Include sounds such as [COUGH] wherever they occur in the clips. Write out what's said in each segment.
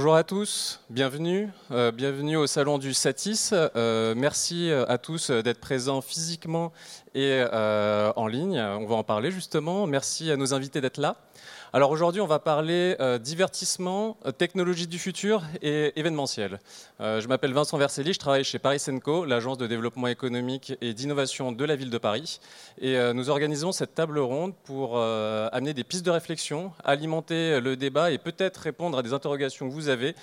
Bonjour à tous, bienvenue, euh, bienvenue au salon du Satis. Euh, merci à tous d'être présents physiquement et euh, en ligne. On va en parler justement. Merci à nos invités d'être là. Alors aujourd'hui, on va parler euh, divertissement, euh, technologie du futur et événementiel. Euh, je m'appelle Vincent Verselli, je travaille chez Paris Senco, l'agence de développement économique et d'innovation de la ville de Paris. Et nous organisons cette table ronde pour amener des pistes de réflexion, alimenter le débat et peut-être répondre à des interrogations que vous avez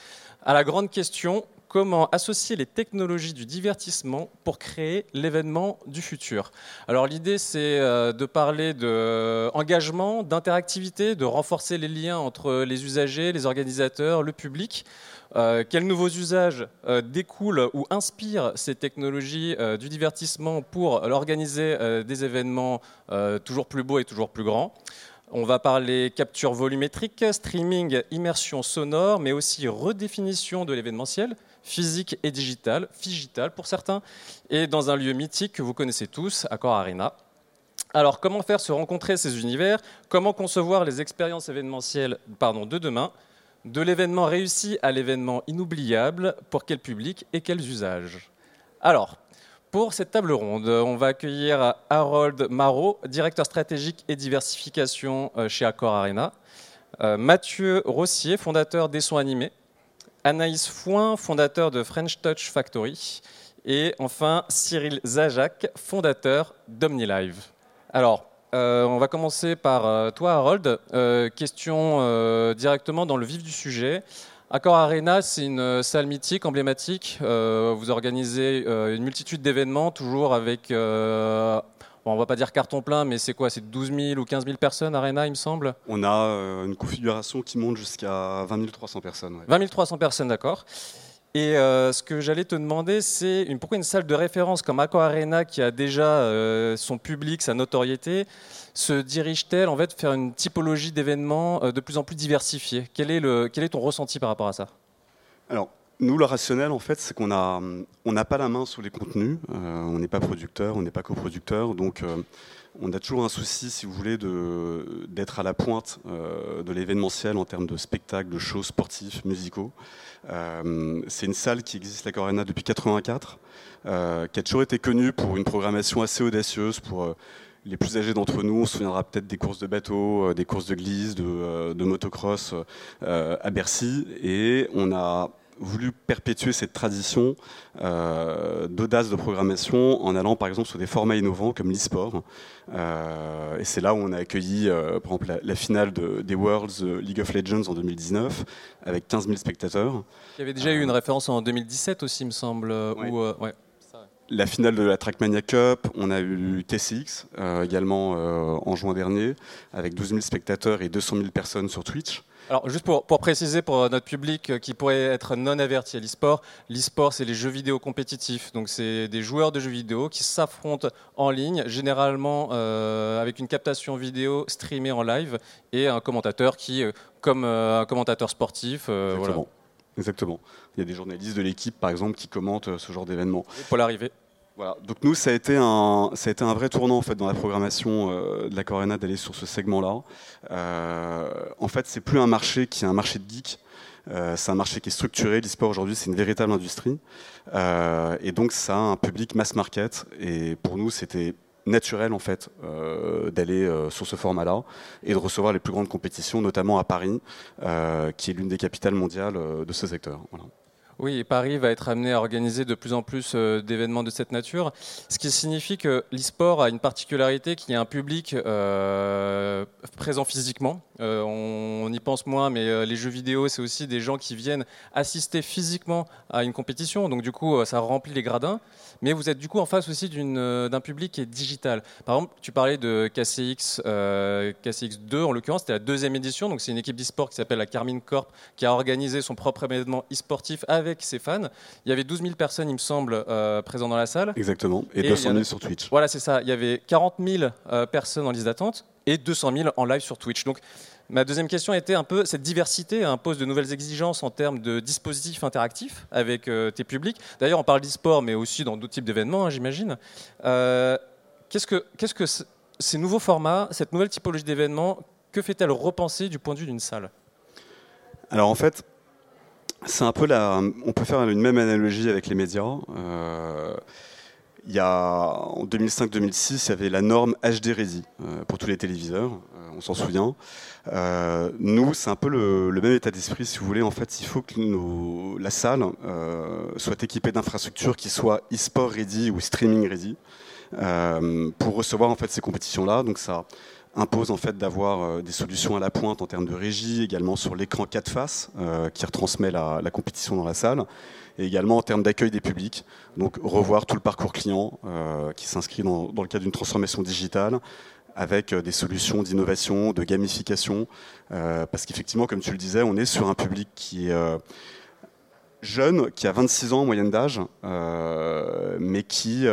à la grande question comment associer les technologies du divertissement pour créer l'événement du futur. Alors l'idée c'est euh, de parler d'engagement, d'interactivité, de renforcer les liens entre les usagers, les organisateurs, le public. Euh, quels nouveaux usages euh, découlent ou inspirent ces technologies du divertissement pour organiser des événements toujours plus beaux et toujours plus grands? On va parler capture volumétrique, streaming, immersion sonore, mais aussi redéfinition de l'événementiel, physique et digital, digital pour certains, et dans un lieu mythique que vous connaissez tous, Accor Arena. Alors, comment faire se rencontrer ces univers? Comment concevoir les expériences événementielles de demain? De l'événement réussi à l'événement inoubliable, pour quel public et quels usages? Alors, pour cette table ronde, on va accueillir Harold Marot, directeur stratégique et diversification euh, chez Accor Arena, euh, Mathieu Rossier, fondateur des sons animés, Anaïs Foin, fondateur de French Touch Factory, et enfin Cyril Zajac, fondateur d'OmniLive. Alors, euh, on va commencer par toi, Harold. Question directement dans le vif du sujet. Accor Arena, c'est une salle mythique, emblématique. vous organisez une multitude d'événements, toujours avec on ne va pas dire carton plein, mais c'est quoi C'est 12 000 ou 15 000 personnes, Arena, il me semble? On a euh, une configuration qui monte jusqu'à 20 300 personnes. 20 300 personnes, d'accord. Et euh, ce que j'allais te demander, c'est pourquoi une salle de référence comme Accor Arena, qui a déjà euh, son public, sa notoriété, se dirige-t-elle en fait faire une typologie d'événements de plus en plus diversifiée? Quel est, ton ressenti par rapport à ça? Alors, nous, le rationnel, en fait, c'est qu'on n'a on n'a pas la main sur les contenus. Euh, on n'est pas producteur, on n'est pas coproducteur. Donc, euh, on a toujours un souci, si vous voulez, d'être à la pointe euh, de l'événementiel en termes de spectacles, de shows sportifs, musicaux. c'est une salle qui existe, la Corena, depuis 84, qui a toujours été connue pour une programmation assez audacieuse, pour les plus âgés d'entre nous, on se souviendra peut-être des courses de bateaux, des courses de glisse, de, de motocross à Bercy. Et on a voulu perpétuer cette tradition euh, d'audace de programmation en allant par exemple sur des formats innovants comme l'e-sport. Euh, et c'est là où on a accueilli euh, par exemple la, finale des Worlds League of Legends en 2019 avec 15 000 spectateurs. Il y avait déjà eu une référence en 2017 aussi, il me semble. La finale de la Trackmania Cup, on a eu TCX également en juin dernier avec 12 000 spectateurs et 200 000 personnes sur Twitch. Alors, juste pour, préciser pour notre public euh, qui pourrait être non averti à l'e-sport, l'e-sport, c'est les jeux vidéo compétitifs. Donc, c'est des joueurs de jeux vidéo qui s'affrontent en ligne, généralement euh, avec une captation vidéo streamée en live et un commentateur qui, euh, comme un commentateur sportif, Exactement. Exactement. Il y a des journalistes de l'équipe, par exemple, qui commentent ce genre d'événement. Pour l'arrivée. Voilà. Donc nous, ça a été un, ça a été un vrai tournant en fait dans la programmation euh, de la Corena d'aller sur ce segment-là. Euh, en fait, c'est plus un marché qui est un marché de geeks. Euh, c'est un marché qui est structuré. L'e-sport aujourd'hui, c'est une véritable industrie. et donc, ça a un public mass market. Et pour nous, c'était naturel en fait d'aller sur ce format-là et de recevoir les plus grandes compétitions, notamment à Paris, qui est l'une des capitales mondiales de ce secteur. Voilà. Oui, Paris va être amené à organiser de plus en plus euh, d'événements de cette nature, ce qui signifie que l'e-sport a une particularité qui est un public euh, présent physiquement. Euh, on, y pense moins, mais les jeux vidéo, c'est aussi des gens qui viennent assister physiquement à une compétition, donc du coup, ça remplit les gradins. Mais vous êtes du coup en face aussi d'un public qui est digital. Par exemple, tu parlais de KCX, KCX2 en l'occurrence, c'était la deuxième édition, donc c'est une équipe d'e-sport qui s'appelle la Carmine Corp, qui a organisé son propre événement e-sportif avec avec ses fans. Il y avait 12 000 personnes, il me semble, euh, présentes dans la salle. Exactement, et, 200 000 sur Twitch. Voilà, c'est ça. Il y avait 40 000 euh, personnes en liste d'attente et 200 000 en live sur Twitch. Donc, ma deuxième question était un peu cette diversité impose de nouvelles exigences en termes de dispositifs interactifs avec euh, tes publics. D'ailleurs, on parle d'e-sport, mais aussi dans d'autres types d'événements, hein, j'imagine. qu'est-ce que, qu'est-ce que ces nouveaux formats, cette nouvelle typologie d'événements, que fait-elle repenser du point de vue d'une salle? Alors en fait, c'est un peu. On peut faire une même analogie avec les médias. il y en 2005-2006, il y avait la norme HD Ready pour tous les téléviseurs, on s'en souvient. Euh, nous, c'est un peu le, même état d'esprit, si vous voulez. En fait, il faut que la salle euh, soit équipée d'infrastructures qui soient e-sport ready ou streaming ready euh, pour recevoir en fait ces compétitions-là. Donc ça impose en fait d'avoir des solutions à la pointe en termes de régie, également sur l'écran 4 faces qui retransmet la, compétition dans la salle, et également en termes d'accueil des publics. Donc revoir tout le parcours client qui s'inscrit dans, le cadre d'une transformation digitale, avec euh, des solutions d'innovation, de gamification, euh, parce qu'effectivement, comme tu le disais, on est sur un public qui est euh, jeune, qui a 26 ans en moyenne d'âge, mais qui,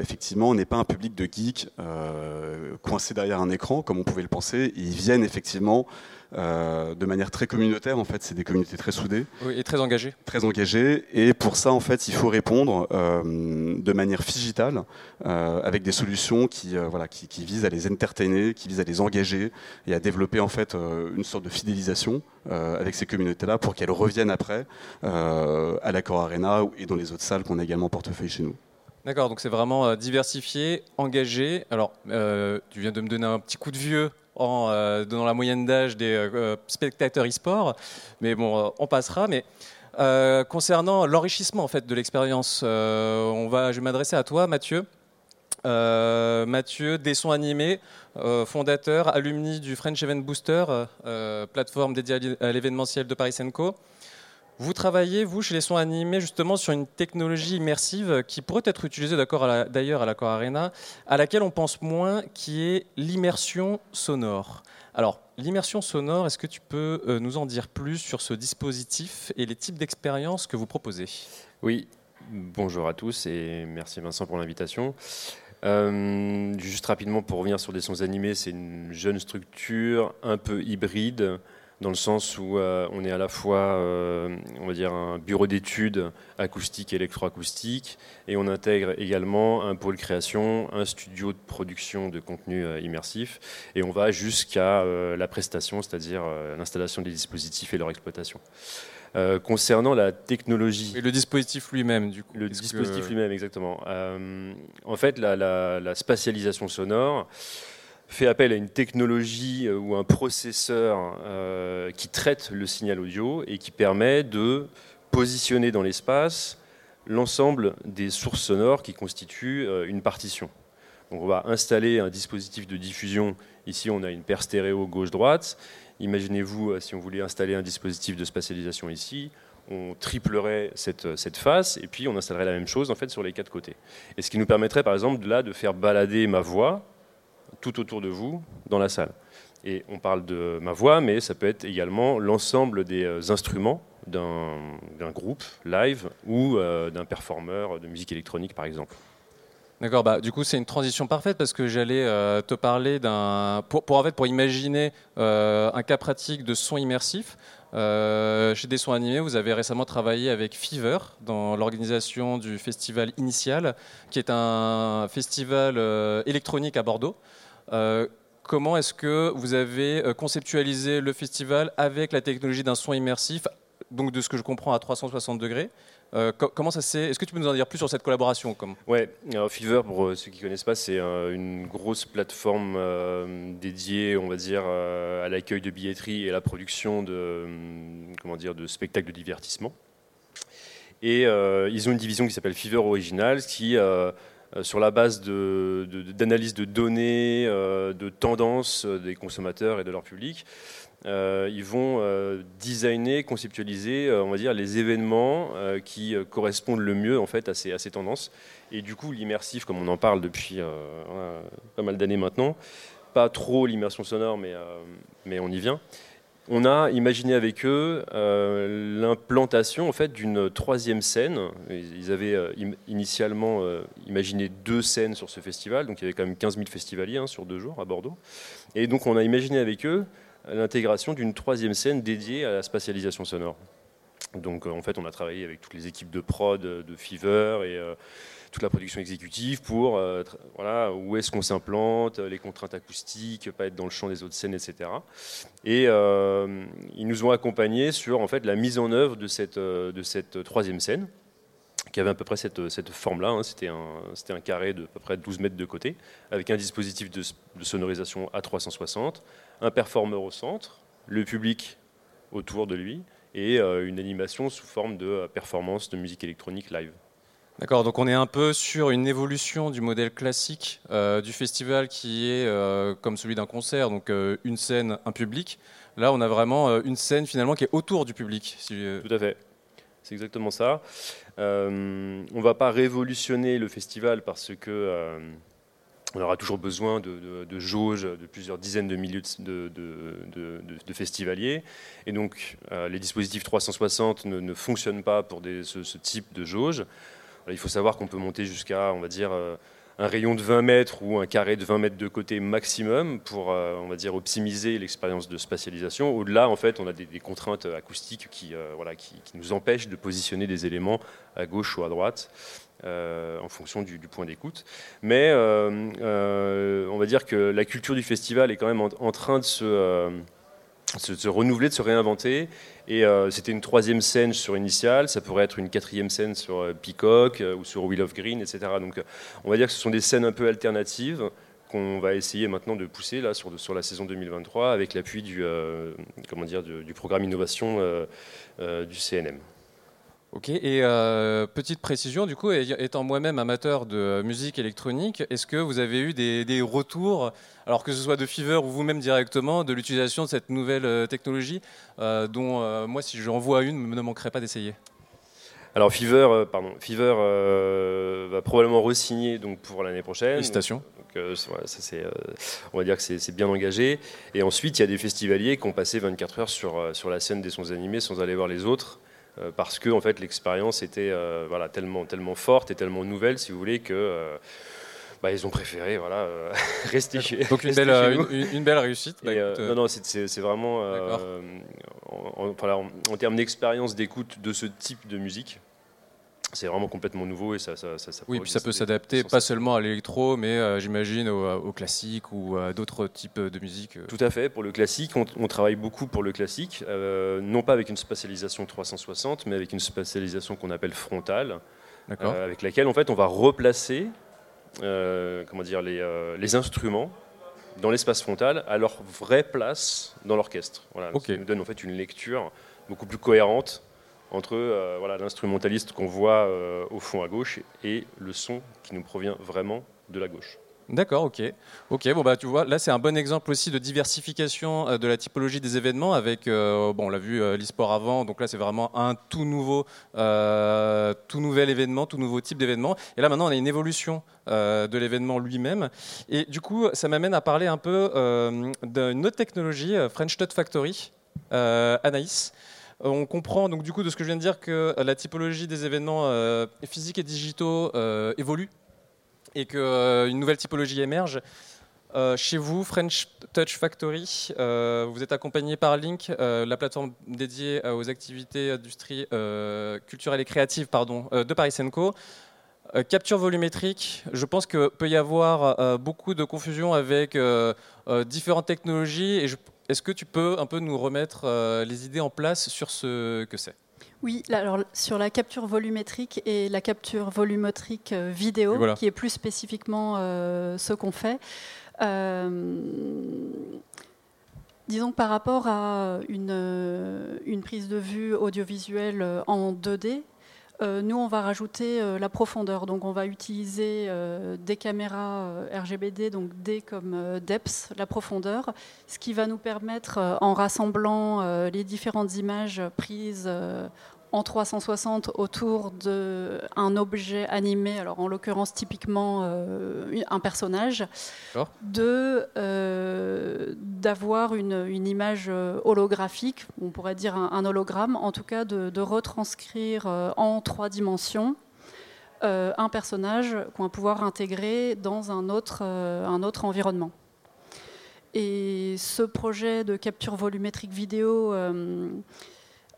effectivement, n'est pas un public de geeks coincé derrière un écran, comme on pouvait le penser. Ils viennent effectivement euh, de manière très communautaire. En fait, c'est des communautés très soudées. et très engagées. Très engagées. Et pour ça, en fait, il faut répondre euh, de manière digitale euh, avec des solutions qui, voilà, qui, visent à les entertainer, qui visent à les engager et à développer en fait une sorte de fidélisation avec ces communautés-là pour qu'elles reviennent après à l'accord Arena et dans les autres salles qu'on a également portefeuille chez nous. D'accord, donc c'est vraiment diversifié, engagé. Alors, tu viens de me donner un petit coup de vieux en euh, donnant la moyenne d'âge des euh, spectateurs e-sport. Mais bon, euh, on passera. Mais concernant l'enrichissement en fait de l'expérience, on va, je vais m'adresser à toi, Mathieu. Mathieu, des sons animés, fondateur, alumni du French Event Booster, plateforme dédiée à l'événementiel de Paris Co. Vous travaillez, vous, chez les sons animés, justement sur une technologie immersive qui pourrait être utilisée d'ailleurs à l'Accor Arena, à laquelle on pense moins, qui est l'immersion sonore. Alors, l'immersion sonore, est-ce que tu peux euh, nous en dire plus sur ce dispositif et les types d'expériences que vous proposez? Oui, bonjour à tous et merci Vincent pour l'invitation. Euh, juste rapidement pour revenir sur des sons animés, c'est une jeune structure un peu hybride dans le sens où euh, on est à la fois, euh, on va dire, un bureau d'études acoustique et électroacoustique, et on intègre également un pôle création, un studio de production de contenu euh, immersif, et on va jusqu'à la prestation, c'est-à-dire l'installation des dispositifs et leur exploitation. concernant la technologie. Et le dispositif lui-même, du coup. Le dispositif lui-même, exactement. en fait, la, la spatialisation sonore fait appel à une technologie euh, ou un processeur euh, qui traite le signal audio et qui permet de positionner dans l'espace l'ensemble des sources sonores qui constituent euh, une partition. Donc on va installer un dispositif de diffusion. Ici, on a une paire stéréo gauche-droite. Imaginez-vous si on voulait installer un dispositif de spatialisation ici, on triplerait cette, cette, face et puis on installerait la même chose en fait sur les quatre côtés. Et ce qui nous permettrait par exemple là de faire balader ma voix tout autour de vous dans la salle. Et on parle de ma voix, mais ça peut être également l'ensemble des euh, instruments d'un groupe live ou euh, d'un performeur de musique électronique, par exemple. D'accord, bah, du coup c'est une transition parfaite parce que j'allais euh, te parler d'un... Pour, pour imaginer un cas pratique de son immersif, chez des sons animés, vous avez récemment travaillé avec Fever dans l'organisation du festival Initial, qui est un festival électronique à Bordeaux. Euh, comment est-ce que vous avez euh, conceptualisé le festival avec la technologie d'un son immersif, donc de ce que je comprends à 360 degrés euh, comment ça s'est Est-ce que tu peux nous en dire plus sur cette collaboration comme? Ouais, Fever, pour ceux qui connaissent pas, c'est une grosse plateforme dédiée, on va dire, à l'accueil de billetterie et à la production de, comment dire, de spectacles de divertissement. Et ils ont une division qui s'appelle Fever Originals, qui euh, sur la base d'analyse de, données, euh, de tendances euh, des consommateurs et de leur public. Ils vont designer, conceptualiser, on va dire, les événements qui correspondent le mieux en fait à ces, tendances. Et du coup, l'immersif, comme on en parle depuis pas mal d'années maintenant, pas trop l'immersion sonore, mais, mais on y vient on a imaginé avec eux euh, l'implantation en fait d'une troisième scène. Ils avaient euh, initialement euh, imaginé deux scènes sur ce festival, donc il y avait quand même 15 000 festivaliers hein, sur deux jours à Bordeaux. Et donc on a imaginé avec eux l'intégration d'une troisième scène dédiée à la spatialisation sonore. Donc en fait, on a travaillé avec toutes les équipes de prod de Fever et toute la production exécutive pour euh, voilà, où est-ce qu'on s'implante, les contraintes acoustiques, pas être dans le champ des autres scènes, etc. Et euh, ils nous ont accompagnés sur en fait, la mise en œuvre de cette, euh, de cette troisième scène qui avait à peu près cette, cette forme-là. Hein. C'était un, un, carré de à peu près 12 mètres de côté, avec un dispositif de, de sonorisation à 360, un performeur au centre, le public autour de lui, et une animation sous forme de performance de musique électronique live. D'accord, donc on est un peu sur une évolution du modèle classique euh, du festival qui est euh, comme celui d'un concert, donc euh, une scène, un public. Là, on a vraiment une scène finalement qui est autour du public. Tout à fait, c'est exactement ça. on ne va pas révolutionner le festival parce que on aura toujours besoin de, jauges de plusieurs dizaines de milliers de, festivaliers. Et donc, les dispositifs 360 ne, fonctionnent pas pour ce, ce, type de jauge. Il faut savoir qu'on peut monter jusqu'à, on va dire, euh, un rayon de 20 mètres ou un carré de 20 mètres de côté maximum pour, euh, on optimiser l'expérience de spatialisation. Au-delà, en fait, on a des, contraintes acoustiques euh, qui, nous empêchent de positionner des éléments à gauche ou à droite. en fonction du, point d'écoute. Mais on va dire que la culture du festival est quand même en train de se se, se, renouveler, de se réinventer. Et euh, c'était une troisième scène sur Initial, ça pourrait être une quatrième scène sur euh, Peacock euh, ou sur Wheel of Green, etc. Donc on va dire que ce sont des scènes un peu alternatives qu'on va essayer maintenant de pousser là, sur, la saison 2023 avec l'appui du, comment dire, du, programme innovation du CNM. Ok, et euh, petite précision, du coup, étant moi-même amateur de musique électronique, est-ce que vous avez eu des, retours, alors que ce soit de Fever ou vous-même directement, de l'utilisation de cette nouvelle euh, technologie, euh, dont moi, si j'en vois une, ne manquerait pas d'essayer? Alors Fever, pardon, Fever va probablement re-signer donc pour l'année prochaine. Félicitations. Donc, ça, on va dire que c'est bien engagé. Et ensuite, il y a des festivaliers qui ont passé 24 heures sur, sur la scène des sons animés sans aller voir les autres. Euh, parce que en fait, l'expérience était euh, voilà, tellement, tellement forte et tellement nouvelle, si vous voulez, que euh, bah, ils ont préféré voilà, [LAUGHS] rester chez Donc une, belle, une, belle réussite. Bah, non, non, c'est vraiment en, en, termes d'expérience d'écoute de ce type de musique c'est vraiment complètement nouveau et ça, ça, ça, oui, puis ça peut s'adapter pas seulement à l'électro, mais euh, j'imagine au, classique ou à d'autres types de musique. Euh. Tout à fait. Pour le classique, on, travaille beaucoup pour le classique, euh, non pas avec une spatialisation 360, mais avec une spatialisation qu'on appelle frontale, avec laquelle en fait on va replacer, comment dire, les, les instruments dans l'espace frontal à leur vraie place dans l'orchestre. Voilà, Ça nous donne en fait une lecture beaucoup plus cohérente entre euh, voilà, l'instrumentaliste qu'on voit euh, au fond à gauche et le son qui nous provient vraiment de la gauche. D'accord, ok. Ok, bon bah tu vois, là c'est un bon exemple aussi de diversification euh, de la typologie des événements avec, bon on l'a vu l'e-sport avant, donc là c'est vraiment un tout nouveau, tout nouvel événement, tout nouveau type d'événement. Et là maintenant on a une évolution de l'événement lui-même. Et du coup ça m'amène à parler un peu d'une autre technologie, French Touch Factory, Anaïs. Euh, on comprend donc du coup de ce que je viens de dire que la typologie des événements euh, physiques et digitaux euh, évolue et qu'une nouvelle typologie émerge. chez vous, French Touch Factory, vous êtes accompagné par Link, la plateforme dédiée aux activités industrie, culturelles et créatives pardon, de Paris Senco. capture volumétrique, je pense qu'il peut y avoir beaucoup de confusion avec différentes technologies et est-ce que tu peux un peu nous remettre euh, les idées en place sur ce que c'est? Oui, alors sur la capture volumétrique et la capture volumétrique euh, vidéo, qui est plus spécifiquement euh, ce qu'on fait. disons que par rapport à une, prise de vue audiovisuelle en 2D, euh, nous, on va rajouter euh, la profondeur. Donc, on va utiliser euh, des caméras RGBD, donc D comme depth, la profondeur, ce qui va nous permettre, en rassemblant les différentes images prises en 360 autour d'un objet animé, alors en l'occurrence typiquement euh, un personnage, de euh, d'avoir une, une, image euh, holographique, on pourrait dire un, hologramme, en tout cas de, retranscrire en trois dimensions un personnage qu'on va pouvoir intégrer dans un autre, un autre environnement. Et ce projet de capture volumétrique vidéo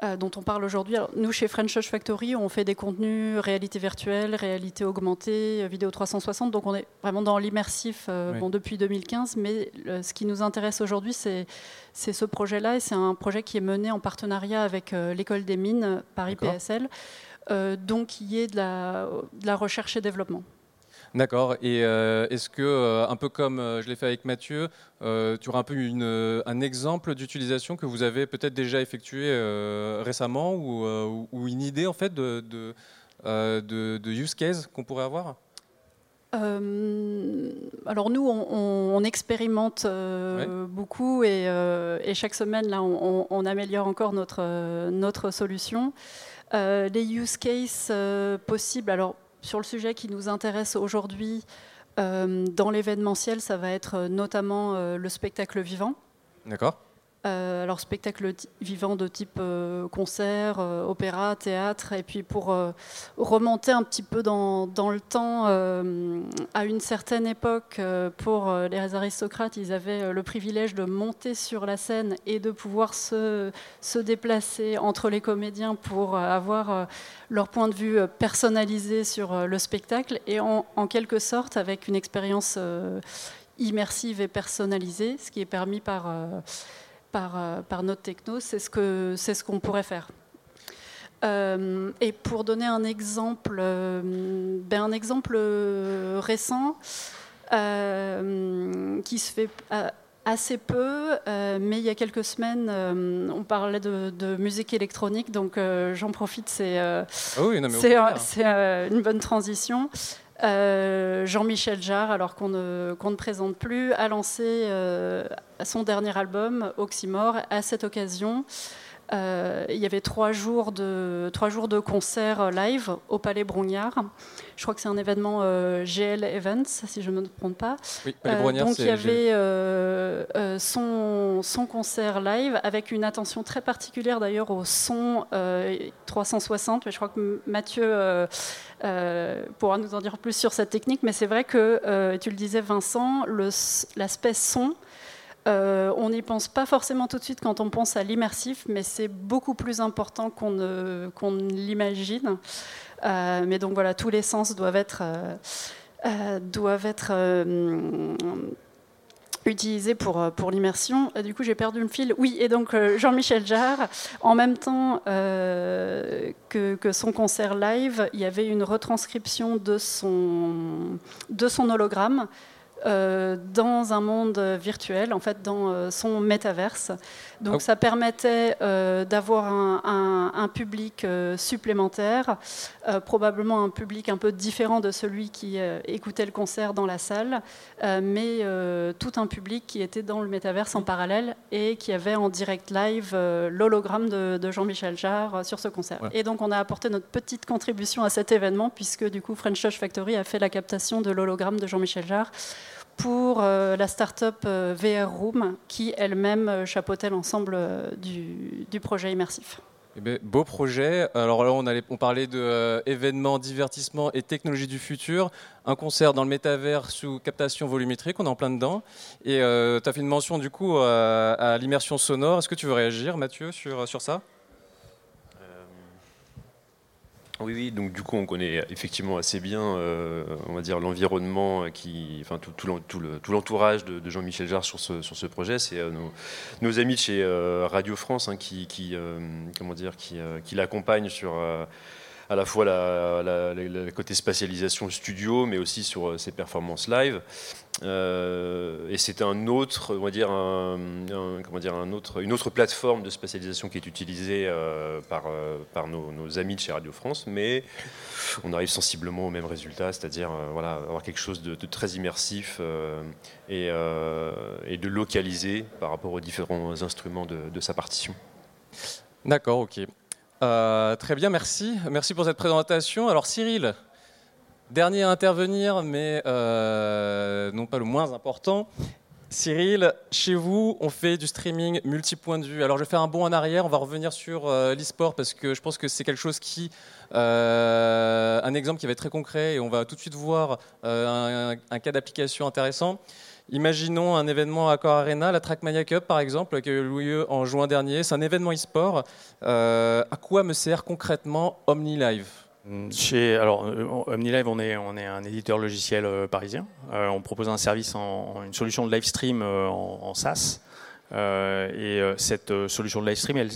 euh, dont on parle aujourd'hui. Nous, chez French Touch Factory, on fait des contenus réalité virtuelle, réalité augmentée, vidéo 360. Donc, on est vraiment dans l'immersif bon, depuis 2015. Mais ce qui nous intéresse aujourd'hui, c'est ce projet-là. Et c'est un projet qui est mené en partenariat avec l'école des mines Paris PSL, donc qui est de la, de la recherche et développement. D'accord. Et euh, est-ce que, euh, un peu comme euh, je l'ai fait avec Mathieu, tu auras un peu une, un exemple d'utilisation que vous avez peut-être déjà effectué récemment ou, ou, une idée en fait de, de, de, use case qu'on pourrait avoir? Alors nous, on, expérimente beaucoup et, et, chaque semaine, là, on, on, améliore encore notre, notre solution. les use cases possibles, alors sur le sujet qui nous intéresse aujourd'hui, euh, dans l'événementiel, ça va être euh, notamment euh, le spectacle vivant. D'accord. Euh, alors spectacle vivant de type euh, concert, euh, opéra, théâtre, et puis pour remonter un petit peu dans, le temps, à une certaine époque, pour les aristocrates, ils avaient le privilège de monter sur la scène et de pouvoir se, déplacer entre les comédiens pour avoir leur point de vue personnalisé sur le spectacle, et en quelque sorte avec une expérience immersive et personnalisée, ce qui est permis par par, euh, par notre techno, c'est ce qu'on ce qu'on pourrait faire. Euh, et pour donner un exemple, euh, ben un exemple récent qui se fait assez peu, mais il y a quelques semaines, on parlait de, musique électronique, donc j'en profite, c'est ah c'est une bonne transition. Euh, Jean-Michel Jarre, alors qu'on ne, présente plus, a lancé euh, son dernier album, Oxymore, à cette occasion. Euh, il y avait trois jours de, trois jours de concerts live au Palais Brognard. Je crois que c'est un événement GL Events, si je ne me trompe pas. Oui, Palais Brognard, donc il y avait son, son, concert live avec une attention très particulière d'ailleurs au son 360. Mais je crois que Mathieu euh, pourra nous en dire plus sur cette technique, mais c'est vrai que, euh, tu le disais Vincent, l'aspect son, euh, on n'y pense pas forcément tout de suite quand on pense à l'immersif, mais c'est beaucoup plus important qu'on ne, l'imagine. mais donc voilà, tous les sens doivent être, doivent être utilisé pour, euh, l'immersion. Du coup, j'ai perdu le fil. Oui, et donc euh, Jean-Michel Jarre, en même temps euh, que, son concert live, il y avait une retranscription de son, hologramme euh, dans un monde virtuel, en fait, dans euh, son métaverse. Donc, ah ça permettait euh, d'avoir un, public supplémentaire, probablement un public un peu différent de celui qui écoutait le concert dans la salle, mais tout un public qui était dans le métaverse en parallèle et qui avait en direct live l'hologramme de, Jean-Michel Jarre sur ce concert. Et donc, on a apporté notre petite contribution à cet événement, puisque du coup, French Touch Factory a fait la captation de l'hologramme de Jean-Michel Jarre pour euh, la start-up euh, VR Room qui elle-même euh, chapeautait l'ensemble du, projet immersif. Eh ben, beau projet. Alors là, on, allait, on parlait de événements, divertissement et technologie du futur. Un concert dans le métavers sous captation volumétrique, on est en plein dedans. Et tu as fait une mention du coup à, l'immersion sonore. Est-ce que tu veux réagir, Mathieu, sur, sur ça? Oui, oui, donc du coup, on connaît effectivement assez bien, euh, on va dire, l'environnement, qui, enfin, tout, tout l'entourage de, Jean-Michel Jarre sur ce, sur ce projet. C'est euh, nos, amis de chez euh, Radio France hein, qui, comment dire, qui l'accompagnent sur à la fois la, côté spatialisation studio, mais aussi sur euh, ses performances live. Euh, et c'est un autre, comment dire, une autre plateforme de spatialisation qui est utilisée euh, par, nos, amis de chez Radio France, mais on arrive sensiblement au même résultat, c'est-à-dire voilà, avoir quelque chose de, très immersif et, de localisé par rapport aux différents instruments de sa partition. D'accord, ok. Euh, très bien, merci. Merci pour cette présentation. Alors Cyril, dernier à intervenir, mais euh, non pas le moins important. Cyril, chez vous, on fait du streaming multi-point de vue. Alors je vais faire un bond en arrière, on va revenir sur euh, l'e-sport parce que je pense que c'est quelque chose qui... un exemple qui va être très concret et on va tout de suite voir un, cas d'application intéressant. Imaginons un événement à Core Arena, la Trackmania Cup par exemple, qui a eu lieu en juin dernier. C'est un événement e-sport. à quoi me sert concrètement OmniLive chez, alors, OmniLive, on est, un éditeur logiciel parisien. on propose un service, une solution de live stream en, SaaS. Euh, et euh, cette euh, solution de live stream, elle,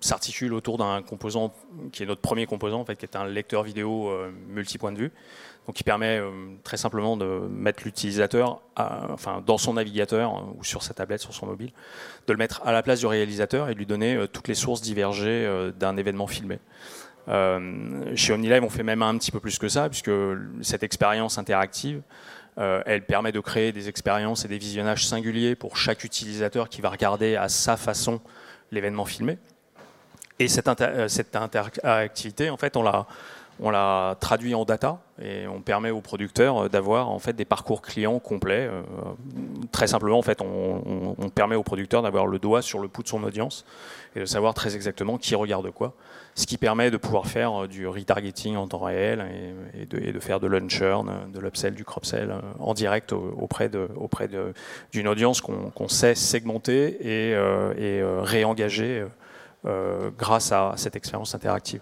s'articule autour d'un composant qui est notre premier composant, en fait, qui est un lecteur vidéo multi-point de vue, donc qui permet très simplement de mettre l'utilisateur, enfin, dans son navigateur ou sur sa tablette, sur son mobile, de le mettre à la place du réalisateur et de lui donner toutes les sources divergées d'un événement filmé. chez OmniLive, on fait même un petit peu plus que ça, puisque cette expérience interactive, euh, elle permet de créer des expériences et des visionnages singuliers pour chaque utilisateur qui va regarder à sa façon l'événement filmé. Et cette, euh, interactivité, en fait, on l'a, on l'a traduit en data et on permet aux producteurs d'avoir en fait des parcours clients complets. Euh, très simplement, en fait, on, permet aux producteurs d'avoir le doigt sur le pouls de son audience et de savoir très exactement qui regarde quoi ce qui permet de pouvoir faire euh, du retargeting en temps réel et, de, faire de l'unchurn, euh, de l'upsell, du cropsell euh, en direct auprès d'une audience qu'on sait segmenter et, réengager grâce à cette expérience interactive.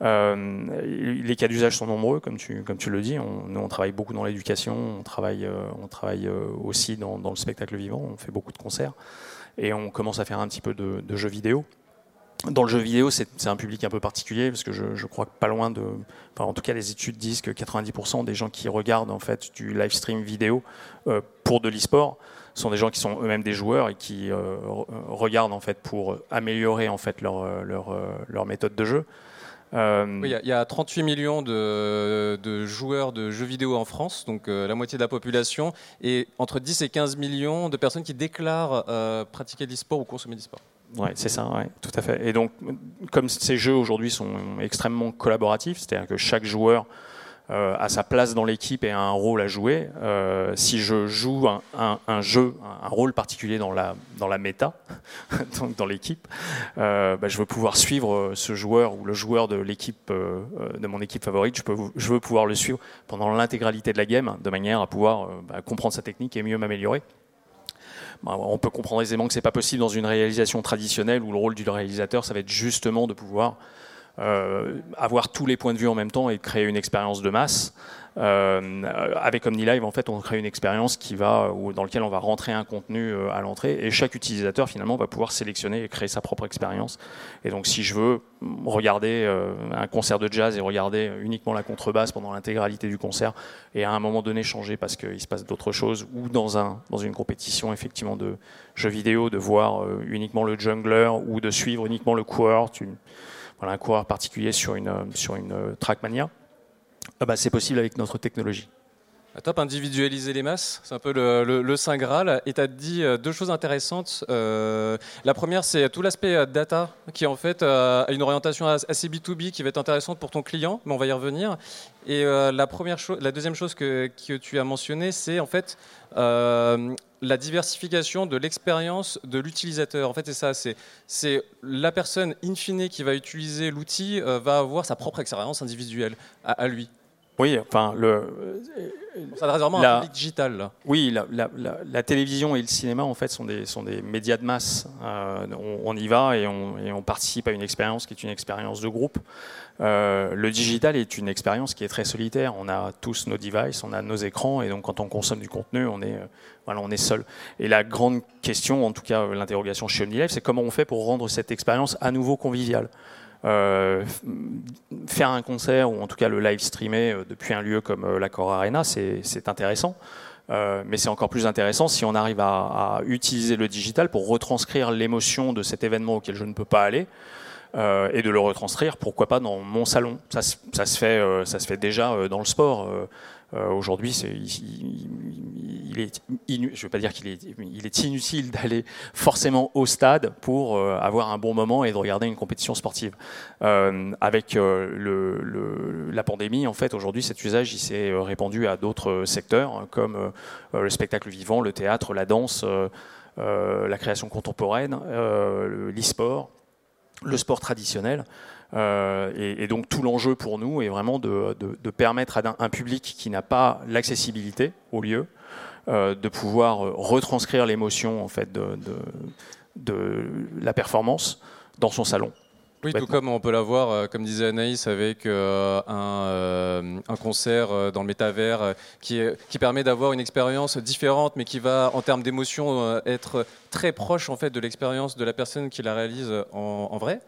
Les cas d'usage sont nombreux, comme tu, le dis. On, nous, on travaille beaucoup dans l'éducation, on travaille, on travaille aussi dans, le spectacle vivant, on fait beaucoup de concerts et on commence à faire un petit peu de jeux vidéo dans le jeu vidéo, c'est un public un peu particulier parce que je, crois que pas loin de, en tout cas, les études disent que 90% des gens qui regardent en fait du live stream vidéo euh, pour de l'e-sport sont des gens qui sont eux-mêmes des joueurs et qui euh, regardent en fait pour améliorer en fait leur méthode de jeu. Euh, il y, a 38 millions de, de, joueurs de jeux vidéo en France, donc la moitié de la population, et entre 10 et 15 millions de personnes qui déclarent pratiquer de l'e-sport ou consommer l'e-sport. Ouais, c'est ça, ouais, tout à fait. Et donc, comme ces jeux aujourd'hui sont extrêmement collaboratifs, c'est-à-dire que chaque joueur euh, a sa place dans l'équipe et a un rôle à jouer, euh, si je joue un, jeu, un rôle particulier dans la, dans la méta, [LAUGHS] donc dans l'équipe, euh, bah, je veux pouvoir suivre ce joueur ou le joueur de l'équipe, de mon équipe favorite, je, peux, je veux pouvoir le suivre pendant l'intégralité de la game, de manière à pouvoir bah, comprendre sa technique et mieux m'améliorer. Bah, on peut comprendre aisément que c'est pas possible dans une réalisation traditionnelle où le rôle du réalisateur, ça va être justement de pouvoir euh, avoir tous les points de vue en même temps et créer une expérience de masse. Euh, avec OmniLive, en fait, on crée une expérience qui va, dans laquelle on va rentrer un contenu euh, à l'entrée et chaque utilisateur finalement va pouvoir sélectionner et créer sa propre expérience. Et donc, si je veux regarder un concert de jazz et regarder uniquement la contrebasse pendant l'intégralité du concert et à un moment donné changer parce qu'il se passe d'autres choses ou dans, un, dans une compétition effectivement de jeux vidéo, de voir uniquement le jungler ou de suivre uniquement le coureur, voilà, un coureur particulier sur une, sur une Trackmania, ah bah, c'est possible avec notre technologie. Ah, top, individualiser les masses, c'est un peu le, Saint Graal. Et tu as dit euh, deux choses intéressantes. Euh, la première, c'est tout l'aspect euh, data, qui en fait a une orientation assez B2B qui va être intéressante pour ton client, mais on va y revenir. Et la, première la deuxième chose que tu as mentionnée, c'est en fait la diversification de l'expérience de l'utilisateur. En fait, c'est ça, c'est la personne in fine qui va utiliser l'outil va avoir sa propre expérience individuelle à lui. Oui, enfin, le. On s'adresse vraiment à un public digital. Oui, la, télévision et le cinéma, en fait, sont des, sont des médias de masse. Euh, on, y va et on, et on, participe à une expérience qui est une expérience de groupe. Euh, le digital est une expérience qui est très solitaire. On a tous nos devices, on a nos écrans, et donc quand on consomme du contenu, on est, euh, voilà, on est seul. Et la grande question, en tout cas l'interrogation chez OmniLive, c'est comment on fait pour rendre cette expérience à nouveau conviviale? Euh, faire un concert ou en tout cas le live streamer euh, depuis un lieu comme euh, l'Accor Arena, c'est intéressant. mais c'est encore plus intéressant si on arrive à, utiliser le digital pour retranscrire l'émotion de cet événement auquel je ne peux pas aller. et de le retranscrire, pourquoi pas dans mon salon. Ça, se, fait, ça se fait déjà dans le sport. Euh, aujourd'hui, je veux pas dire qu'il est, il est inutile d'aller forcément au stade pour euh, avoir un bon moment et de regarder une compétition sportive. Euh, avec la pandémie, en fait, aujourd'hui, cet usage s'est répandu à d'autres secteurs hein, comme le spectacle vivant, le théâtre, la danse, la création contemporaine, l'e-sport, le sport traditionnel. Euh, et, donc tout l'enjeu pour nous est vraiment de, permettre à un, public qui n'a pas l'accessibilité au lieu de pouvoir retranscrire l'émotion en fait de, de, la performance dans son salon. Oui, tout comme on peut l'avoir, comme disait Anaïs, avec un, un, concert dans le métavers qui, qui permet d'avoir une expérience différente, mais qui va, en termes d'émotion, être très proche en fait de l'expérience de la personne qui la réalise en, en vrai.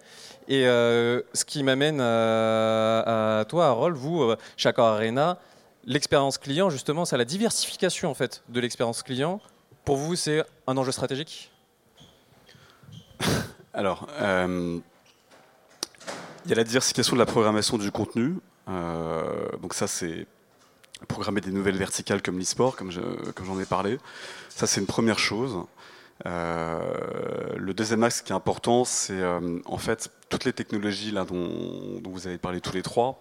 Et euh, ce qui m'amène à, toi, Harold, vous, euh, Chakor Arena, l'expérience client, justement, c'est la diversification en fait de l'expérience client. Pour vous, c'est un enjeu stratégique? [LAUGHS] Alors, euh, il y a la diversification de la programmation du contenu. donc ça, c'est programmer des nouvelles verticales comme l'e-sport, comme j'en ai parlé. Ça, c'est une première chose. Euh, le deuxième axe qui est important, c'est euh, en fait toutes les technologies là, dont, vous avez parlé tous les trois.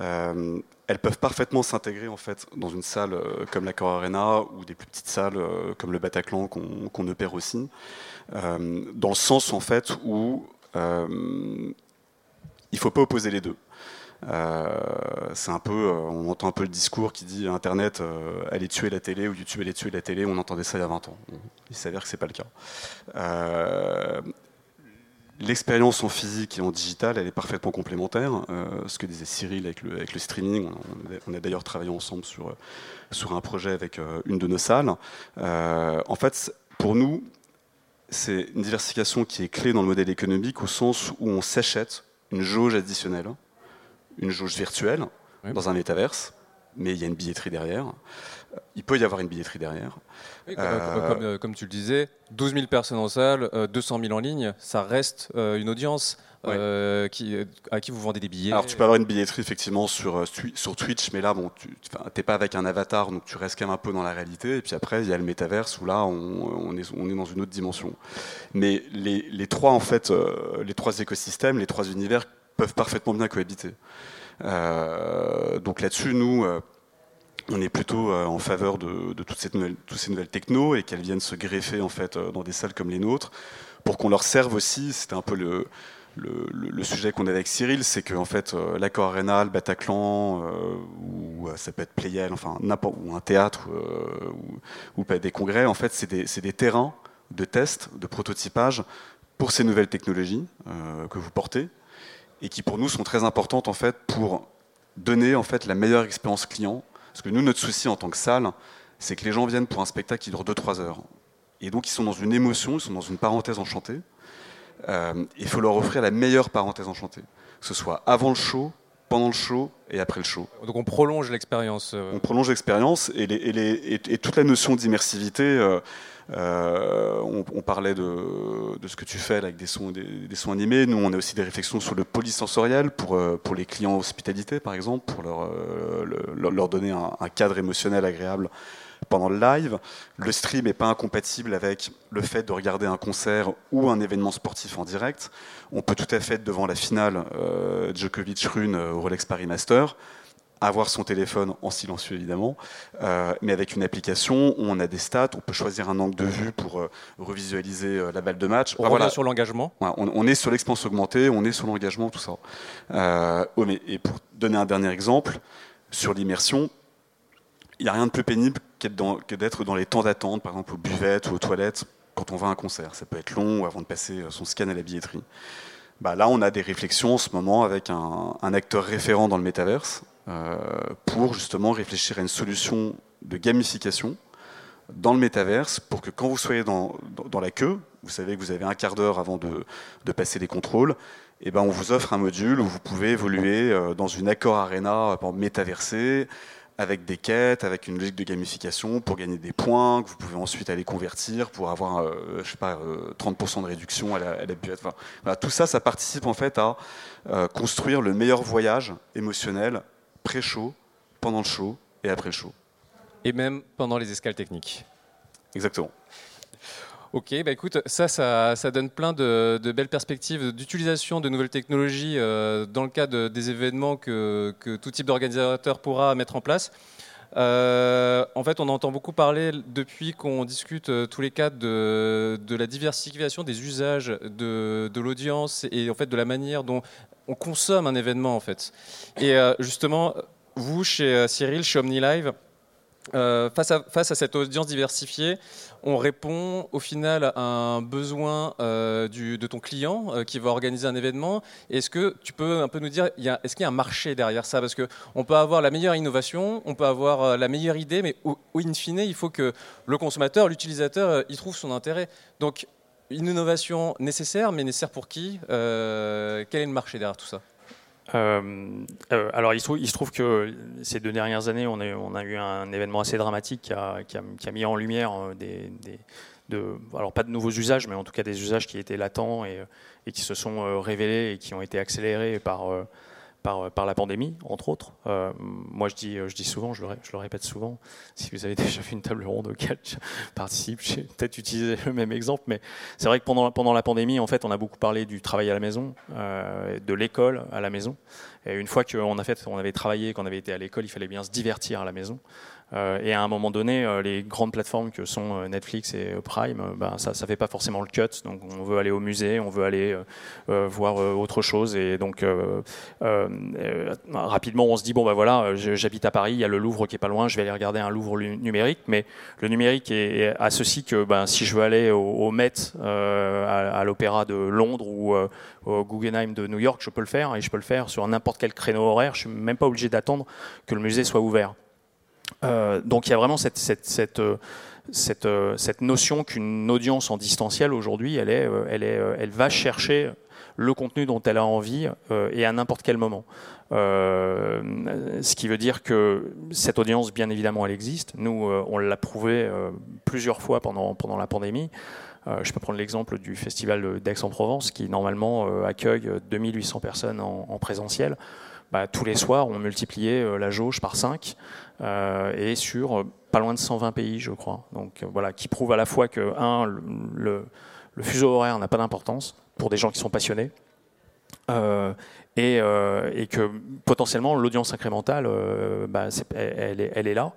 Euh, elles peuvent parfaitement s'intégrer en fait dans une salle comme la Core Arena ou des plus petites salles comme le Bataclan qu'on opère aussi, dans le sens en fait où il ne faut pas opposer les deux. Euh, c'est un peu, euh, on entend un peu le discours qui dit Internet euh, allait tuer la télé ou YouTube allait tuer la télé. On entendait ça il y a 20 ans. Il s'avère que c'est pas le cas. L'expérience en physique et en digital, elle est parfaitement complémentaire. ce que disait Cyril avec le, streaming, on, a, d'ailleurs travaillé ensemble sur un projet avec une de nos salles. en fait, pour nous, c'est une diversification qui est clé dans le modèle économique au sens où on s'achète une jauge additionnelle une jauge virtuelle dans un métaverse, mais il y a une billetterie derrière. Il peut y avoir une billetterie derrière. Euh, euh, comme, tu le disais, 12 000 personnes en salle, 200 euh, 000 en ligne, ça reste une audience. qui, à qui vous vendez des billets. Alors tu peux avoir une billetterie effectivement sur, sur Twitch, mais là bon, tu n'es pas avec un avatar, donc tu restes quand même un peu dans la réalité. Et puis après, il y a le métaverse où là, on, est, on est dans une autre dimension. Mais les, les trois en fait, les trois écosystèmes, les trois univers peuvent parfaitement bien cohabiter. Euh, donc là-dessus, nous, euh, on est plutôt euh, en faveur de, de toutes, ces nouvelles, toutes ces nouvelles technos et qu'elles viennent se greffer en fait dans des salles comme les nôtres pour qu'on leur serve aussi. C'était un peu le, le, sujet qu'on avait avec Cyril, c'est que en fait, l'accord Arena, le Bataclan, ou ça peut être Playel, enfin n'importe ou un théâtre ou, ou, des congrès, en fait, c'est des, des, terrains de test, de prototypage pour ces nouvelles technologies que vous portez et qui pour nous sont très importantes en fait pour donner en fait la meilleure expérience client. Parce que nous, notre souci en tant que salle, c'est que les gens viennent pour un spectacle qui dure 2-3 heures. Et donc ils sont dans une émotion, ils sont dans une parenthèse enchantée. Euh, il faut leur offrir la meilleure parenthèse enchantée. Que ce soit avant le show, pendant le show et après le show. Donc on prolonge l'expérience. Euh. On prolonge l'expérience et, et, toute la notion d'immersivité. Euh, euh, on, parlait de, ce que tu fais avec des sons, animés. Nous, on a aussi des réflexions sur le polysensoriel pour, euh, les clients hospitalité, par exemple, pour leur, euh, donner un, cadre émotionnel agréable pendant le live. Le stream n'est pas incompatible avec le fait de regarder un concert ou un événement sportif en direct. On peut tout à fait être devant la finale Djokovic-Rune au Rolex Paris Master avoir son téléphone en silencieux évidemment, euh, mais avec une application où on a des stats, on peut choisir un angle de vue pour euh, revisualiser euh, la balle de match. On revient sur l'engagement. on, est sur l'expansion augmentée, on est sur l'engagement, tout ça. Oh, mais, et pour donner un dernier exemple, sur l'immersion, il n'y a rien de plus pénible que d'être dans les temps d'attente, par exemple aux buvettes ou aux toilettes, quand on va à un concert. Ça peut être long avant de passer son scan à la billetterie. Bah là, on a des réflexions en ce moment avec un, un acteur référent dans le métaverse, pour justement réfléchir à une solution de gamification dans le métaverse pour que quand vous soyez dans, dans, la queue, vous savez que vous avez un quart d'heure avant de, de, passer les contrôles, et eh ben on vous offre un module où vous pouvez évoluer euh, dans une accord arena métaversée avec des quêtes, avec une logique de gamification pour gagner des points que vous pouvez ensuite aller convertir pour avoir, euh, je sais pas, 30% de réduction à la, à tout ça, ça participe en fait à construire le meilleur voyage émotionnel pré-show, pendant le show et après le show. Et même pendant les escales techniques. Exactement. Ok, bah écoute, ça, ça, donne plein de, belles perspectives d'utilisation de nouvelles technologies euh, dans le cadre des événements que, tout type d'organisateur pourra mettre en place. Euh, en fait, on entend beaucoup parler depuis qu'on discute euh, tous les cas de, la diversification des usages de, de l'audience et en fait de la manière dont on consomme un événement en fait. Et euh, justement, vous chez Cyril, chez OmniLive, euh, face, à, cette audience diversifiée, on répond au final à un besoin euh, de ton client euh, qui va organiser un événement. Est-ce que tu peux un peu nous dire, est-ce qu'il y a un marché derrière ça? Parce qu'on peut avoir la meilleure innovation, on peut avoir la meilleure idée, mais au, in fine, il faut que le consommateur, l'utilisateur, y trouve son intérêt. Donc, une innovation nécessaire, mais nécessaire pour qui? Quel est le marché derrière tout ça? Euh, euh, alors il se, trouve, que ces deux dernières années, on a, eu un événement assez dramatique qui a, mis en lumière euh, des, alors pas de nouveaux usages, mais en tout cas des usages qui étaient latents et qui se sont révélés et qui ont été accélérés par par, par, la pandémie, entre autres. Euh, moi, je dis, je dis souvent, je le, je le, répète souvent, si vous avez [LAUGHS] déjà fait une table ronde auquel je participe, j'ai peut-être utilisé le même exemple, mais c'est vrai que pendant, pendant la pandémie, en fait, on a beaucoup parlé du travail à la maison, euh, de l'école à la maison. Et une fois qu'on a fait, on avait travaillé, qu'on avait été à l'école, il fallait bien se divertir à la maison. Euh, et à un moment donné, euh, les grandes plateformes que sont euh, Netflix et Prime, ben, ça ne fait pas forcément le cut. Donc on veut aller au musée, on veut aller voir autre chose. Et donc rapidement, on se dit, bon ben voilà, j'habite à Paris, il y a le Louvre qui est pas loin, je vais aller regarder un Louvre numérique. Mais le numérique est, à ceci que ben, si je veux aller au, Met, à, l'Opéra de Londres ou au Guggenheim de New York, je peux le faire et je peux le faire sur n'importe quel créneau horaire. Je suis même pas obligé d'attendre que le musée soit ouvert. Euh, donc il y a vraiment euh, euh, cette, notion qu'une audience en distanciel aujourd'hui, elle, va chercher le contenu dont elle a envie et à n'importe quel moment. ce qui veut dire que cette audience, bien évidemment, elle existe. Nous, on l'a prouvé plusieurs fois pendant, la pandémie. je peux prendre l'exemple du festival d'Aix-en-Provence qui normalement accueille 2800 personnes en, en présentiel. Bah, tous les soirs, on multipliait la jauge par 5. Euh, et sur euh, pas loin de 120 pays, je crois. Donc euh, voilà, qui prouve à la fois que, un, le, fuseau horaire n'a pas d'importance pour des gens qui sont passionnés. et, que potentiellement l'audience incrémentale, bah, elle, est, là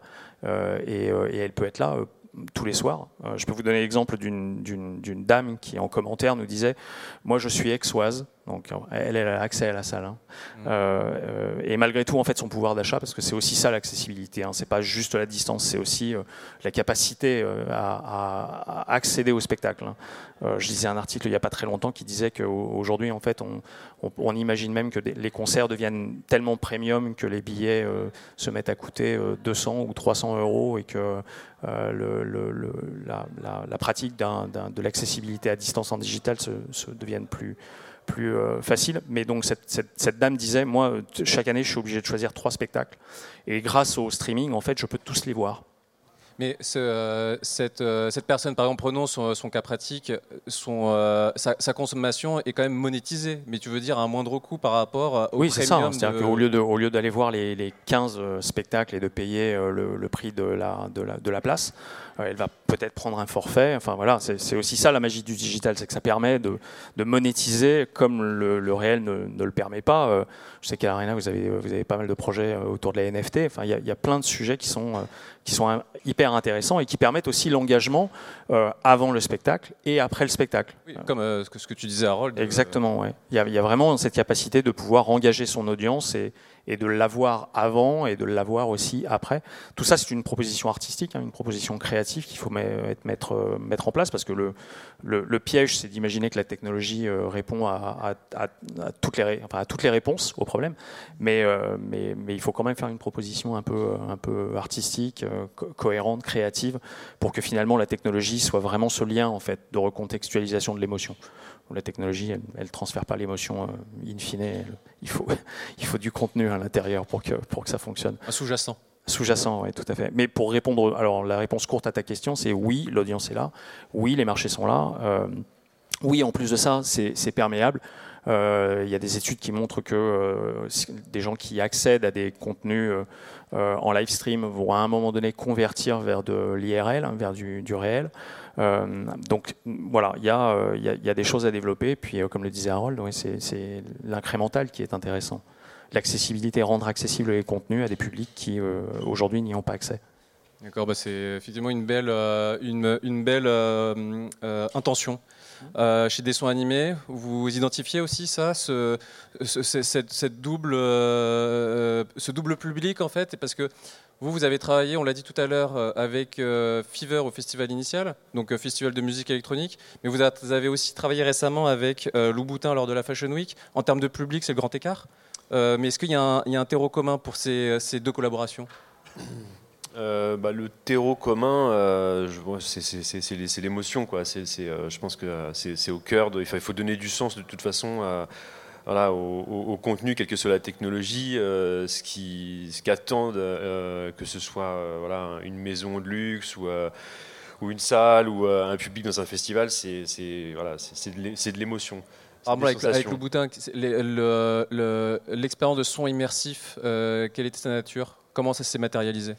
et, elle peut être là tous les soirs. je peux vous donner l'exemple d'une dame qui en commentaire nous disait Moi je suis exoise, donc elle, a accès à la salle. Hein. Mmh. Euh, et malgré tout, en fait, son pouvoir d'achat, parce que c'est aussi ça l'accessibilité. Hein. C'est pas juste la distance, c'est aussi euh, la capacité euh, à, accéder au spectacle. Hein. je lisais un article il n'y a pas très longtemps qui disait qu'aujourd'hui, en fait, on, imagine même que les concerts deviennent tellement premium que les billets se mettent à coûter 200 ou 300 euros et que le, la, pratique de l'accessibilité à distance en digital se, se devienne plus plus euh, facile. Mais donc cette, dame disait, moi, chaque année, je suis obligé de choisir trois spectacles. Et grâce au streaming, en fait, je peux tous les voir. Mais euh, cette, euh, cette, personne, par exemple, prenons son, cas pratique, son, sa, consommation est quand même monétisée, mais tu veux dire à un moindre coût par rapport au Oui, c'est ça. C'est-à-dire qu'au lieu, de, au lieu d'aller voir les, les, 15 spectacles et de payer le, le prix de la, de la, de la place, elle va peut-être prendre un forfait. Enfin voilà, c'est aussi ça la magie du digital, c'est que ça permet de, monétiser comme le, réel ne, le permet pas. Euh, je sais qu'à Arena, vous avez, vous avez pas mal de projets euh, autour de la NFT. Enfin, il y, a plein de sujets qui sont, euh, qui sont hyper intéressants et qui permettent aussi l'engagement avant le spectacle et après le spectacle. comme ce, que, tu disais, Harold. Exactement, oui. Il y, a vraiment cette capacité de pouvoir engager son audience et, et de l'avoir avant et de l'avoir aussi après. Tout ça, c'est une proposition artistique, hein, une proposition créative qu'il faut mettre, euh, mettre, en place parce que le, le, piège, c'est d'imaginer que la technologie euh, répond à, toutes les, enfin, toutes les réponses aux problèmes, mais, euh, mais, mais, il faut quand même faire une proposition un peu, un peu artistique, cohérente, créative, pour que finalement la technologie soit vraiment ce lien en fait, de recontextualisation de l'émotion la technologie, elle ne transfère pas l'émotion euh, in fine. il, faut, [LAUGHS] il faut du contenu à l'intérieur pour que, pour que ça fonctionne. Un sous-jacent. Sous-jacent, oui, tout à fait. Mais pour répondre, alors la réponse courte à ta question, c'est oui, l'audience est là. Oui, les marchés sont là. Euh, oui, en plus de ça, c'est perméable. Euh, il y a des études qui montrent que des gens qui accèdent à des contenus en live stream vont à un moment donné convertir vers de l'IRL, hein, vers du, du réel. Euh, donc voilà, il y, euh, y, y, a des choses à développer. Puis euh, comme le disait Harold, c'est l'incrémental qui est intéressant. L'accessibilité, rendre accessibles les contenus à des publics qui aujourd'hui n'y ont pas accès. D'accord, bah c'est effectivement une belle, une, une, belle intention. Chez des sons animés, vous identifiez aussi ça, ce, cette, double, ce double public en fait, parce que vous, vous avez travaillé, on l'a dit tout à l'heure, euh, avec euh, Fever au festival initial, donc euh, festival de musique électronique, mais vous avez aussi travaillé récemment avec Louboutin lors de la Fashion Week. En termes de public, c'est le grand écart. mais est-ce qu'il y, a un terreau commun pour ces, deux collaborations? Bah, le terreau commun, c'est l'émotion. je pense que c'est au cœur. il faut donner du sens de toute façon à, voilà, au, contenu, quelle que soit la technologie, euh, ce qu'attendent, euh, que ce soit euh, voilà, une maison de luxe ou, ou une salle ou un public dans un festival, c'est voilà, de l'émotion. avec, avec, le boutin, l'expérience de son immersif, quelle était sa nature? Comment ça s'est matérialisé?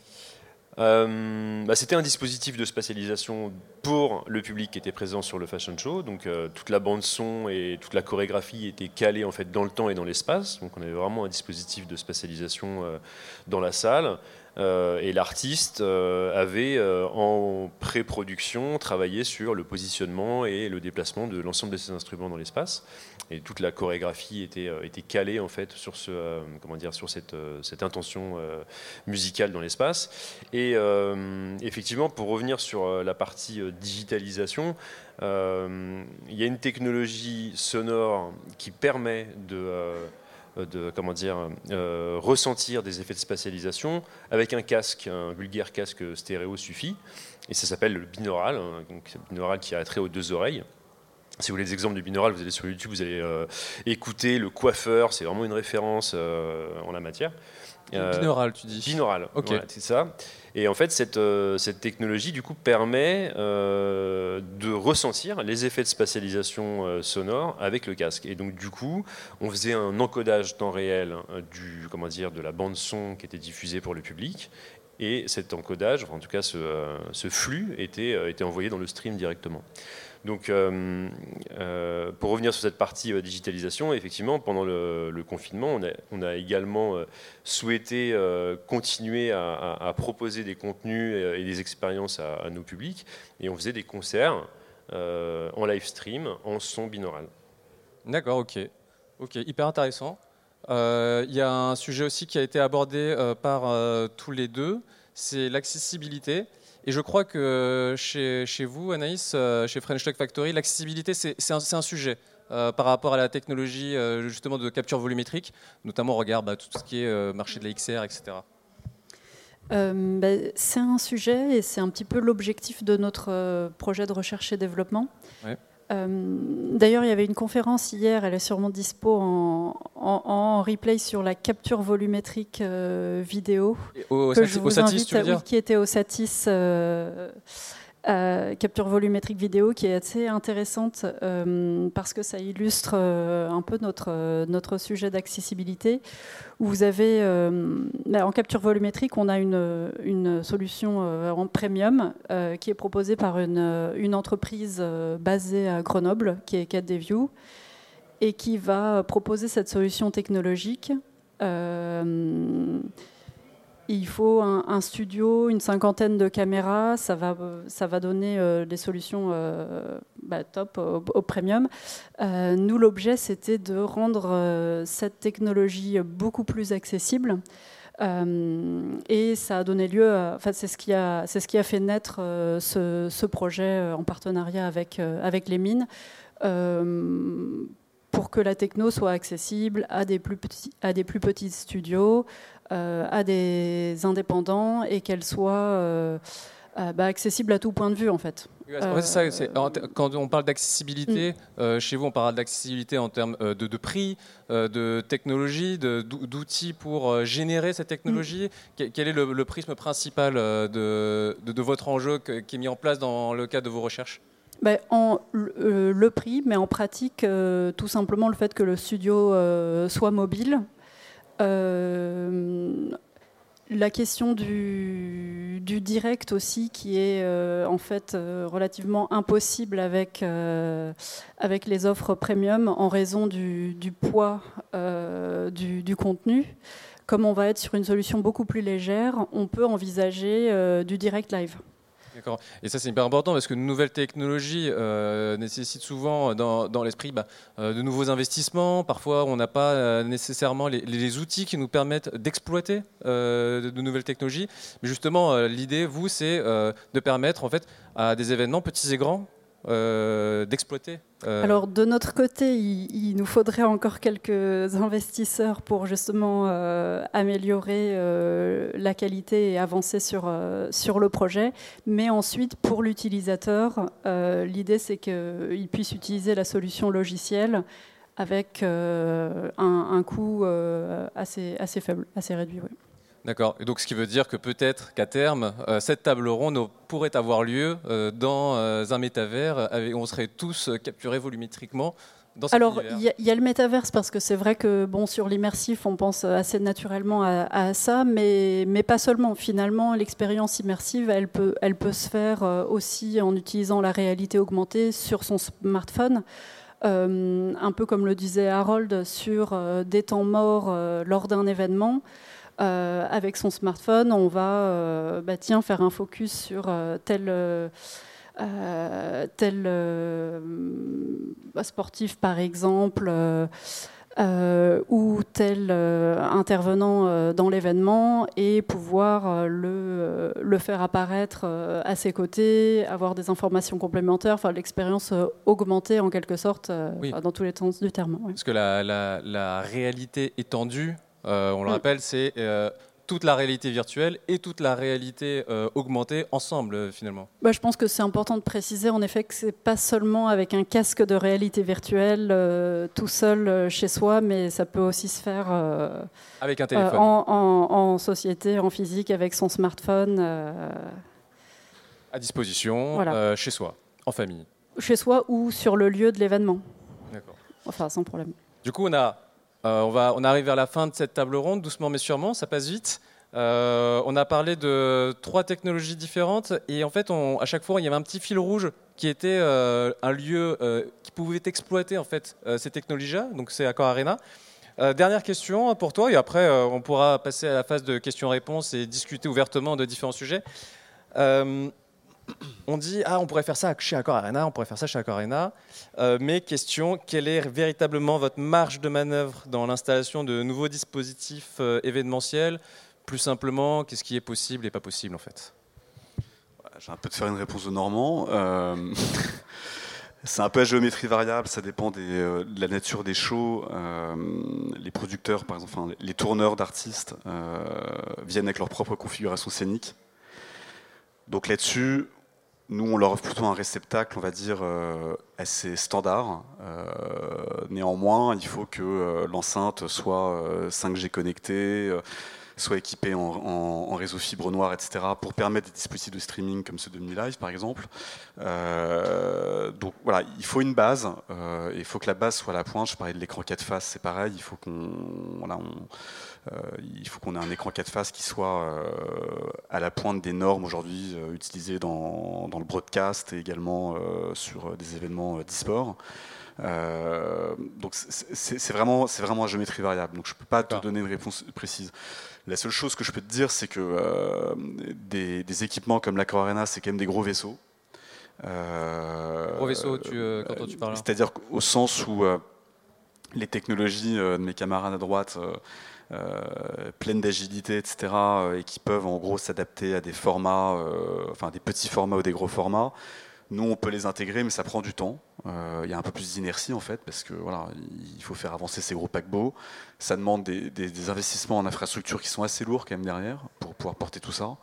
Euh, bah, c'était un dispositif de spatialisation pour le public qui était présent sur le fashion show. Donc euh, toute la bande son et toute la chorégraphie était calée en fait dans le temps et dans l'espace. Donc on avait vraiment un dispositif de spatialisation euh, dans la salle. Euh, et l'artiste euh, avait euh, en pré-production travaillé sur le positionnement et le déplacement de l'ensemble de ses instruments dans l'espace. Et toute la chorégraphie était, calée en fait sur, ce, comment dire, sur cette, cette intention musicale dans l'espace. Et effectivement, pour revenir sur la partie digitalisation, il y a une technologie sonore qui permet de de comment dire, euh, ressentir des effets de spatialisation avec un casque, un vulgaire casque stéréo suffit. Et ça s'appelle le binaural, hein, donc binaural qui a trait aux deux oreilles. Si vous voulez des exemples du binaural, vous allez sur YouTube, vous allez euh, écouter le coiffeur, c'est vraiment une référence en la matière. Binaural, tu dis Binaural, ok. c'est ça. Et en fait, cette, euh, cette technologie du coup permet euh, de ressentir les effets de spatialisation euh, sonore avec le casque. Et donc du coup, on faisait un encodage temps réel du, comment dire, de la bande son qui était diffusée pour le public. Et cet encodage, en tout cas ce, ce flux, était, était envoyé dans le stream directement. Donc, euh, euh, pour revenir sur cette partie euh, digitalisation, effectivement, pendant le, confinement, on a, également souhaité continuer à, proposer des contenus et, des expériences à, nos publics, et on faisait des concerts en live stream en son binaural. D'accord, ok, ok, hyper intéressant. Il y a un sujet aussi qui a été abordé par tous les deux, c'est l'accessibilité. Et je crois que chez, chez vous, Anaïs, euh, chez French Tech Factory, l'accessibilité, c'est un, un, sujet. Euh, par rapport à la technologie euh, justement de capture volumétrique, notamment au regard bah, tout ce qui est marché de la XR, etc. Bah, c'est un sujet et c'est un petit peu l'objectif de notre projet de recherche et développement. Ouais. Euh, d'ailleurs, il y avait une conférence hier, elle est sûrement dispo en, replay sur la capture volumétrique euh, vidéo. Au, que je vous Satis, tu veux dire qui était au Satis. Euh, capture volumétrique vidéo qui est assez intéressante euh, parce que ça illustre euh, un peu notre, sujet d'accessibilité. Vous avez, en capture volumétrique, on a une, solution en premium qui est proposée par une, une entreprise basée à Grenoble, qui est 4DView, et qui va proposer cette solution technologique il faut un, studio, une cinquantaine de caméras, ça va, donner euh, des solutions euh, bah, top au, premium. Euh, nous, l'objet, c'était de rendre cette technologie beaucoup plus accessible. et ça a donné lieu, enfin, c'est ce, qui a, fait naître ce, projet en partenariat avec, les mines pour que la techno soit accessible à des plus petits, studios, à des indépendants et qu'elle soit euh, euh, bah, accessible à tout point de vue en fait. ça, quand on parle d'accessibilité, mm. chez vous on parle d'accessibilité en termes de, prix, de technologie, d'outils pour générer cette technologie. Mm. Quel est le, prisme principal de, de, votre enjeu qui est mis en place dans le cadre de vos recherches? Ben, en, le, prix, mais en pratique, tout simplement le fait que le studio soit mobile, euh, la question du, direct aussi, qui est euh, en fait euh, relativement impossible avec, avec les offres premium en raison du, poids du, contenu. comme on va être sur une solution beaucoup plus légère, on peut envisager du direct live. Et ça, c'est hyper important parce que de nouvelles technologies euh, nécessitent souvent dans, l'esprit bah, euh, de nouveaux investissements. Parfois, on n'a pas euh, nécessairement les, outils qui nous permettent d'exploiter de, de, nouvelles technologies. Mais justement, l'idée, vous, c'est de permettre en fait à des événements petits et grands euh, d'exploiter euh. Alors de notre côté, il, nous faudrait encore quelques investisseurs pour justement euh, améliorer la qualité et avancer sur, sur le projet. Mais ensuite, pour l'utilisateur, l'idée c'est qu'il puisse utiliser la solution logicielle avec un, coût assez, assez faible, assez réduit. D'accord. Et donc, ce qui veut dire que peut-être qu'à terme, euh, cette table ronde pourrait avoir lieu euh, dans euh, un métavers où on serait tous capturés volumétriquement. Dans Alors, il y, a le métaverse parce que c'est vrai que bon, sur l'immersif, on pense assez naturellement à, ça, mais, mais, pas seulement. Finalement, l'expérience immersive, elle peut, elle peut se faire aussi en utilisant la réalité augmentée sur son smartphone. un peu comme le disait Harold sur des temps morts lors d'un événement. Euh, avec son smartphone, on va euh, bah, tiens, faire un focus sur euh, tel, tel bah, sportif, par exemple. ou tel intervenant dans l'événement et pouvoir le, le, faire apparaître à ses côtés, avoir des informations complémentaires, enfin l'expérience augmentée en quelque sorte dans tous les sens du terme. Parce que la, la, la réalité étendue euh, on le mm. rappelle, c'est euh, toute la réalité virtuelle et toute la réalité euh, augmentée ensemble finalement. Bah, je pense que c'est important de préciser en effet que c'est pas seulement avec un casque de réalité virtuelle tout seul chez soi, mais ça peut aussi se faire avec un téléphone, en, société, en physique, avec son smartphone à disposition, chez soi, en famille. Chez soi ou sur le lieu de l'événement. D'accord. Enfin, sans problème. Du coup, on a euh, on, va, arrive vers la fin de cette table ronde, doucement mais sûrement, ça passe vite. Euh, on a parlé de trois technologies différentes et en fait, à chaque fois, il y avait un petit fil rouge qui était euh, un lieu qui pouvait exploiter en fait ces technologies-là. Donc, c'est Accor Arena. dernière question pour toi et après, on pourra passer à la phase de questions-réponses et discuter ouvertement de différents sujets on dit ah on pourrait faire ça chez Accor Arena, on pourrait faire ça chez Accor Arena. Euh, mais question, quelle est véritablement votre marge de manœuvre dans l'installation de nouveaux dispositifs euh, événementiels? Plus simplement, qu'est-ce qui est possible et pas possible en fait? J'ai un peu de faire une réponse de Normand. Euh, [LAUGHS] c'est un peu à géométrie variable, ça dépend de la nature des shows. les producteurs, par exemple, les tourneurs d'artistes viennent avec leur propre configuration scénique. Donc là-dessus, nous, on leur offre plutôt un réceptacle, on va dire, euh, assez standard. Euh, néanmoins, il faut que euh, l'enceinte soit 5G connectée, soit équipée en, réseau fibre noire, etc., pour permettre des dispositifs de streaming comme ceux de Live, par exemple. donc voilà, il faut une base. il faut que la base soit à la pointe. Je parlais de l'écran 4 faces, c'est pareil. Il faut qu'on voilà, euh, il faut qu'on ait un écran 4 faces qui soit euh, à la pointe des normes aujourd'hui euh, utilisées dans, le broadcast et également sur des événements d'e-sport. donc c'est vraiment, vraiment à géométrie variable. Donc je ne peux pas te donner une réponse précise. La seule chose que je peux te dire, c'est que des, équipements comme l'Accor Arena, c'est quand même des gros vaisseaux. gros vaisseaux, tu, quand tu parles C'est-à-dire au sens où les technologies de mes camarades à droite euh, pleines d'agilité, etc., euh, et qui peuvent en gros s'adapter à des formats, euh, enfin des petits formats ou des gros formats. Nous, on peut les intégrer, mais ça prend du temps. Il y a un peu plus d'inertie en fait, parce que voilà, il faut faire avancer ces gros paquebots. Ça demande des, investissements en infrastructure qui sont assez lourds quand même derrière pour pouvoir porter tout ça.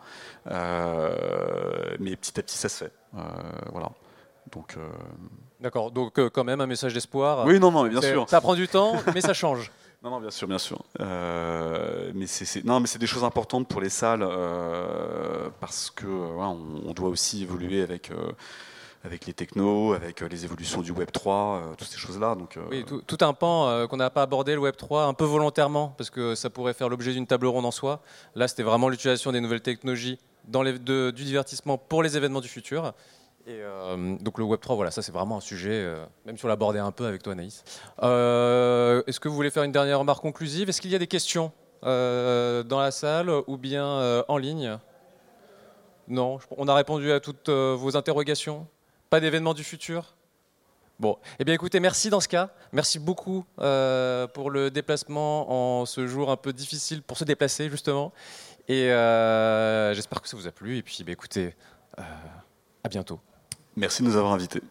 mais petit à petit, ça se fait. voilà. Donc. D'accord. Donc quand même un message d'espoir. Oui, non, non, bien sûr. Ça prend du temps, mais ça [LAUGHS] change. Non, non, bien sûr, bien sûr. Euh, mais c'est non, mais c'est des choses importantes pour les salles euh, parce que on, doit aussi évoluer avec. Euh, avec les technos, avec les évolutions du Web 3, toutes ces choses-là. Donc, oui, tout, un pan qu'on n'a pas abordé, le Web 3, un peu volontairement, parce que ça pourrait faire l'objet d'une table ronde en soi. Là, c'était vraiment l'utilisation des nouvelles technologies dans les, du divertissement pour les événements du futur. Et euh, donc le Web 3, voilà, ça c'est vraiment un sujet, euh, même si on l'abordait un peu avec toi Anaïs. Euh, est-ce que vous voulez faire une dernière remarque conclusive? Est-ce qu'il y a des questions dans la salle ou bien en ligne? Non, on a répondu à toutes vos interrogations Pas d'événements du futur? Bon, eh bien écoutez, merci dans ce cas. Merci beaucoup euh, pour le déplacement en ce jour un peu difficile pour se déplacer justement. Et euh, j'espère que ça vous a plu. Et puis, bah, écoutez, euh, à bientôt. Merci de nous avoir invités.